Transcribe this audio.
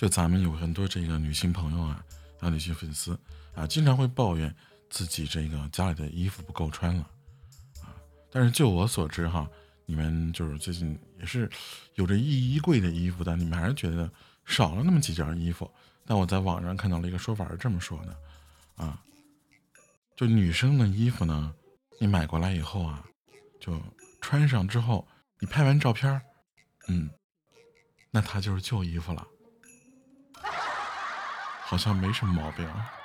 就咱们有很多这个女性朋友啊，啊，女性粉丝啊，经常会抱怨自己这个家里的衣服不够穿了啊。但是就我所知哈，你们就是最近也是有着一衣柜的衣服，但你们还是觉得少了那么几件衣服。但我在网上看到了一个说法是这么说的啊，就女生的衣服呢，你买过来以后啊，就穿上之后，你拍完照片嗯，那它就是旧衣服了。好像没什么毛病啊。